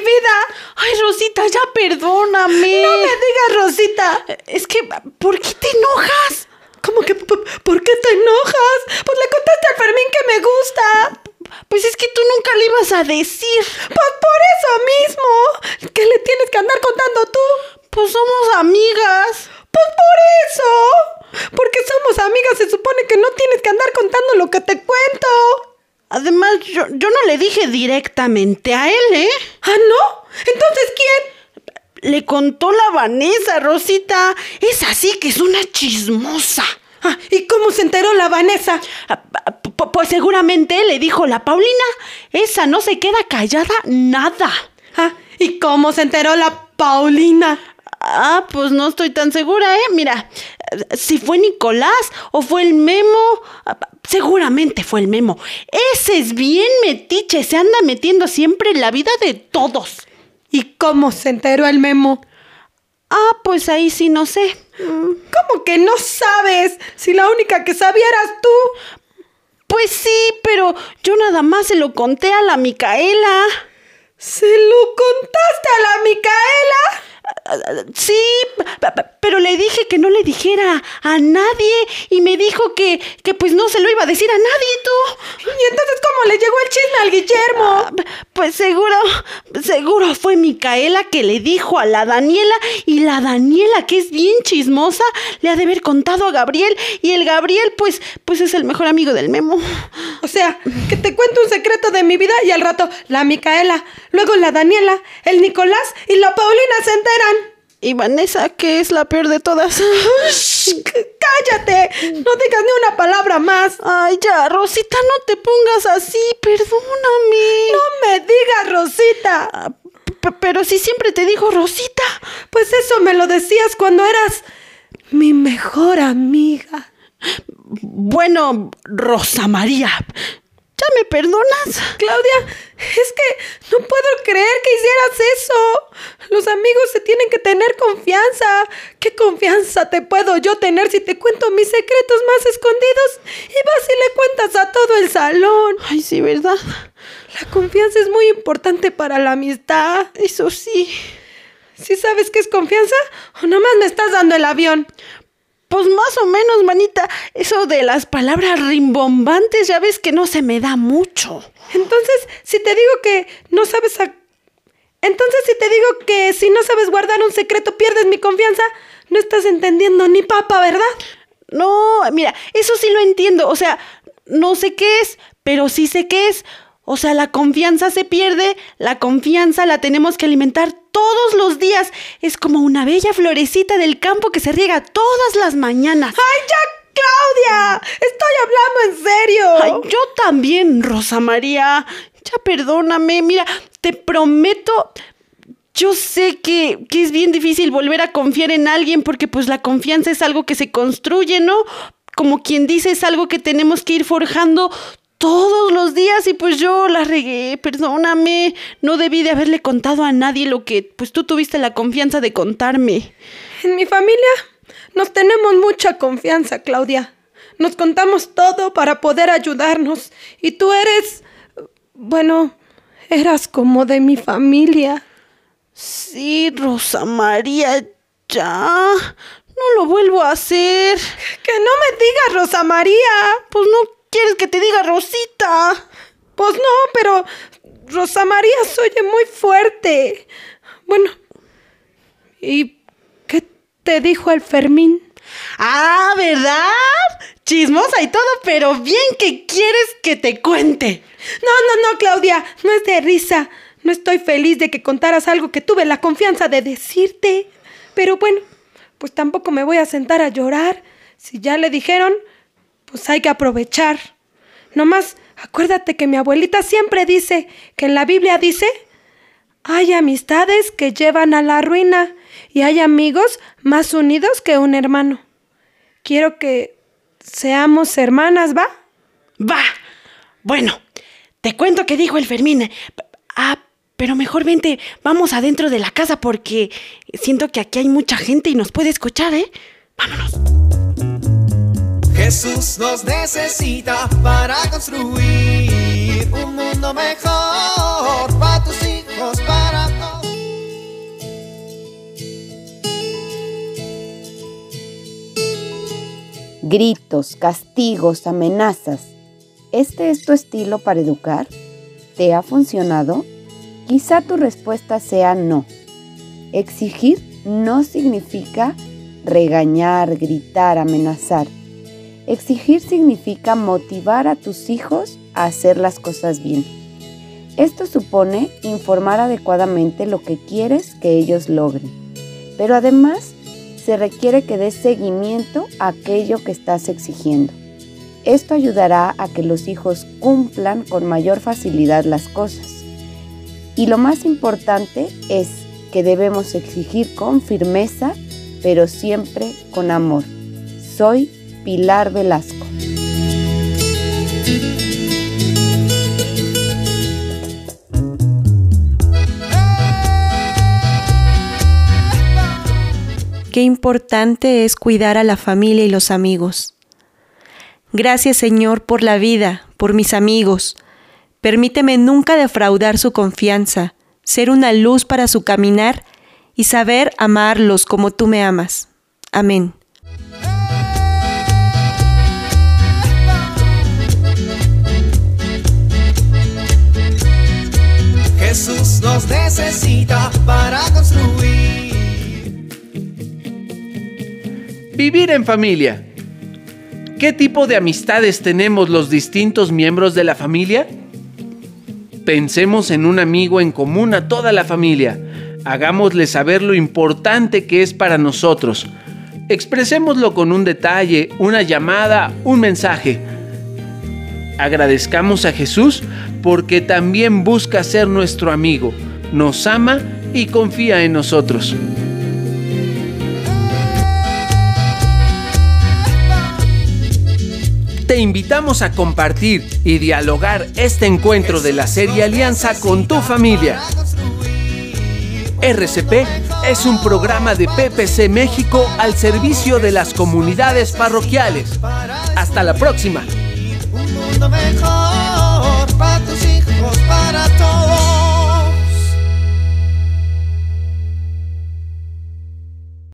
Mi vida. Ay, Rosita, ya perdóname. No me digas, Rosita. Es que, ¿por qué te enojas? ¿Cómo que por qué te enojas? Pues le contaste a Fermín que me gusta. Pues es que tú nunca le ibas a decir. Pues por eso mismo. ¿Qué le tienes que andar contando tú? Pues somos amigas. Pues por eso. Porque somos amigas, se supone que no tienes que andar contando lo que te cuento. Además, yo, yo no le dije directamente a él, ¿eh? ¿Ah, no? Entonces, ¿quién? Le contó la Vanessa, Rosita. Es así que es una chismosa. Ah, ¿Y cómo se enteró la Vanessa? Ah, ah, pu- Pues seguramente le dijo la Paulina. Esa no se queda callada nada. Ah, ¿y cómo se enteró la Paulina? Ah, pues no estoy tan segura, ¿eh? Mira, si fue Nicolás o fue el Memo, seguramente fue el Memo. Ese es bien metiche, se anda metiendo siempre en la vida de todos. ¿Y cómo se enteró el memo? Ah, pues ahí sí no sé. ¿Cómo que no sabes? Si la única que sabía eras tú. Pues sí, pero yo nada más se lo conté a la Micaela. ¿Se lo contaste a la Micaela? Sí, pero que no le dijera a nadie y me dijo que, que pues no se lo iba a decir a nadie, tú. ¿Y entonces cómo le llegó el chisme al Guillermo? Ah, Pues seguro, seguro fue Micaela que le dijo a la Daniela y la Daniela, que es bien chismosa, le ha de haber contado a Gabriel y el Gabriel pues, pues es el mejor amigo del Memo. O sea, que te cuento un secreto de mi vida y al rato la Micaela, luego la Daniela, el Nicolás y la Paulina se enteran. Y Vanessa, que es la peor de todas. ¡Cállate! No digas ni una palabra más. Ay, ya, Rosita, no te pongas así, perdóname. No me digas, Rosita. Ah, pero si siempre te digo Rosita. Pues eso me lo decías cuando eras mi mejor amiga. Bueno, Rosa María, ¿ya me perdonas? Claudia, es que no puedo creer que hicieras eso. Los amigos se tienen que tener confianza. ¿Qué confianza te puedo yo tener si te cuento mis secretos más escondidos y vas y le cuentas a todo el salón? Ay, sí, ¿verdad? La confianza es muy importante para la amistad. Eso sí. ¿Sí sabes qué es confianza? ¿O nomás me estás dando el avión? Pues más o menos, manita. Eso de las palabras rimbombantes, ya ves que no se me da mucho. Entonces, si te digo que no sabes a... Entonces, si te digo que si no sabes guardar un secreto pierdes mi confianza, no estás entendiendo ni papa, ¿verdad? No, mira, eso sí lo entiendo. O sea, no sé qué es, pero sí sé qué es. O sea, la confianza se pierde, la confianza la tenemos que alimentar todos los días. Es como una bella florecita del campo que se riega todas las mañanas. ¡Ay, ya, Claudia! Estoy hablando en serio. Ay, yo también, Rosa María. Ya perdóname, mira, te prometo. Yo sé que, que es bien difícil volver a confiar en alguien porque pues la confianza es algo que se construye, ¿no? Como quien dice, es algo que tenemos que ir forjando todos los días y pues yo la regué, perdóname. No debí de haberle contado a nadie lo que pues tú tuviste la confianza de contarme. En mi familia nos tenemos mucha confianza, Claudia. Nos contamos todo para poder ayudarnos. Y tú eres... Bueno, eras como de mi familia. Sí, Rosa María, ya. No lo vuelvo a hacer. Que no me digas, Rosa María. Pues no quieres que te diga Rosita. Pues no, pero Rosa María se oye muy fuerte. Bueno, ¿y qué te dijo el Fermín? Ah, ¿verdad? Chismosa y todo, pero bien que quieres que te cuente. No, no, no, Claudia, no es de risa. No estoy feliz de que contaras algo que tuve la confianza de decirte. Pero bueno, pues tampoco me voy a sentar a llorar. Si ya le dijeron, pues hay que aprovechar. Nomás, acuérdate que mi abuelita siempre dice que en la Biblia dice, hay amistades que llevan a la ruina y hay amigos más unidos que un hermano. Quiero que seamos hermanas, ¿va? Va. Bueno, te cuento que dijo el Fermín. Ah, pero mejor vente, vamos adentro de la casa porque siento que aquí hay mucha gente y nos puede escuchar, ¿eh? Vámonos. Jesús nos necesita para construir un mundo mejor para tus hijos, para todos. Gritos, castigos, amenazas. ¿Este es tu estilo para educar? ¿Te ha funcionado? Quizá tu respuesta sea no. Exigir no significa regañar, gritar, amenazar. Exigir significa motivar a tus hijos a hacer las cosas bien. Esto supone informar adecuadamente lo que quieres que ellos logren, pero además se requiere que des seguimiento a aquello que estás exigiendo. Esto ayudará a que los hijos cumplan con mayor facilidad las cosas. Y lo más importante es que debemos exigir con firmeza, pero siempre con amor. Soy Pilar Velasco. Qué importante es cuidar a la familia y los amigos. Gracias Señor por la vida, por mis amigos. Permíteme nunca defraudar su confianza, ser una luz para su caminar y saber amarlos como tú me amas. Amén. Jesús nos necesita para construir. Vivir en familia. ¿Qué tipo de amistades tenemos los distintos miembros de la familia? Pensemos en un amigo en común a toda la familia. Hagámosle saber lo importante que es para nosotros. Expresémoslo con un detalle, una llamada, un mensaje. Agradezcamos a Jesús porque también busca ser nuestro amigo, nos ama y confía en nosotros. Te invitamos a compartir y dialogar este encuentro de la serie Alianza con tu familia. RCP es un programa de PPC México al servicio de las comunidades parroquiales. Hasta la próxima.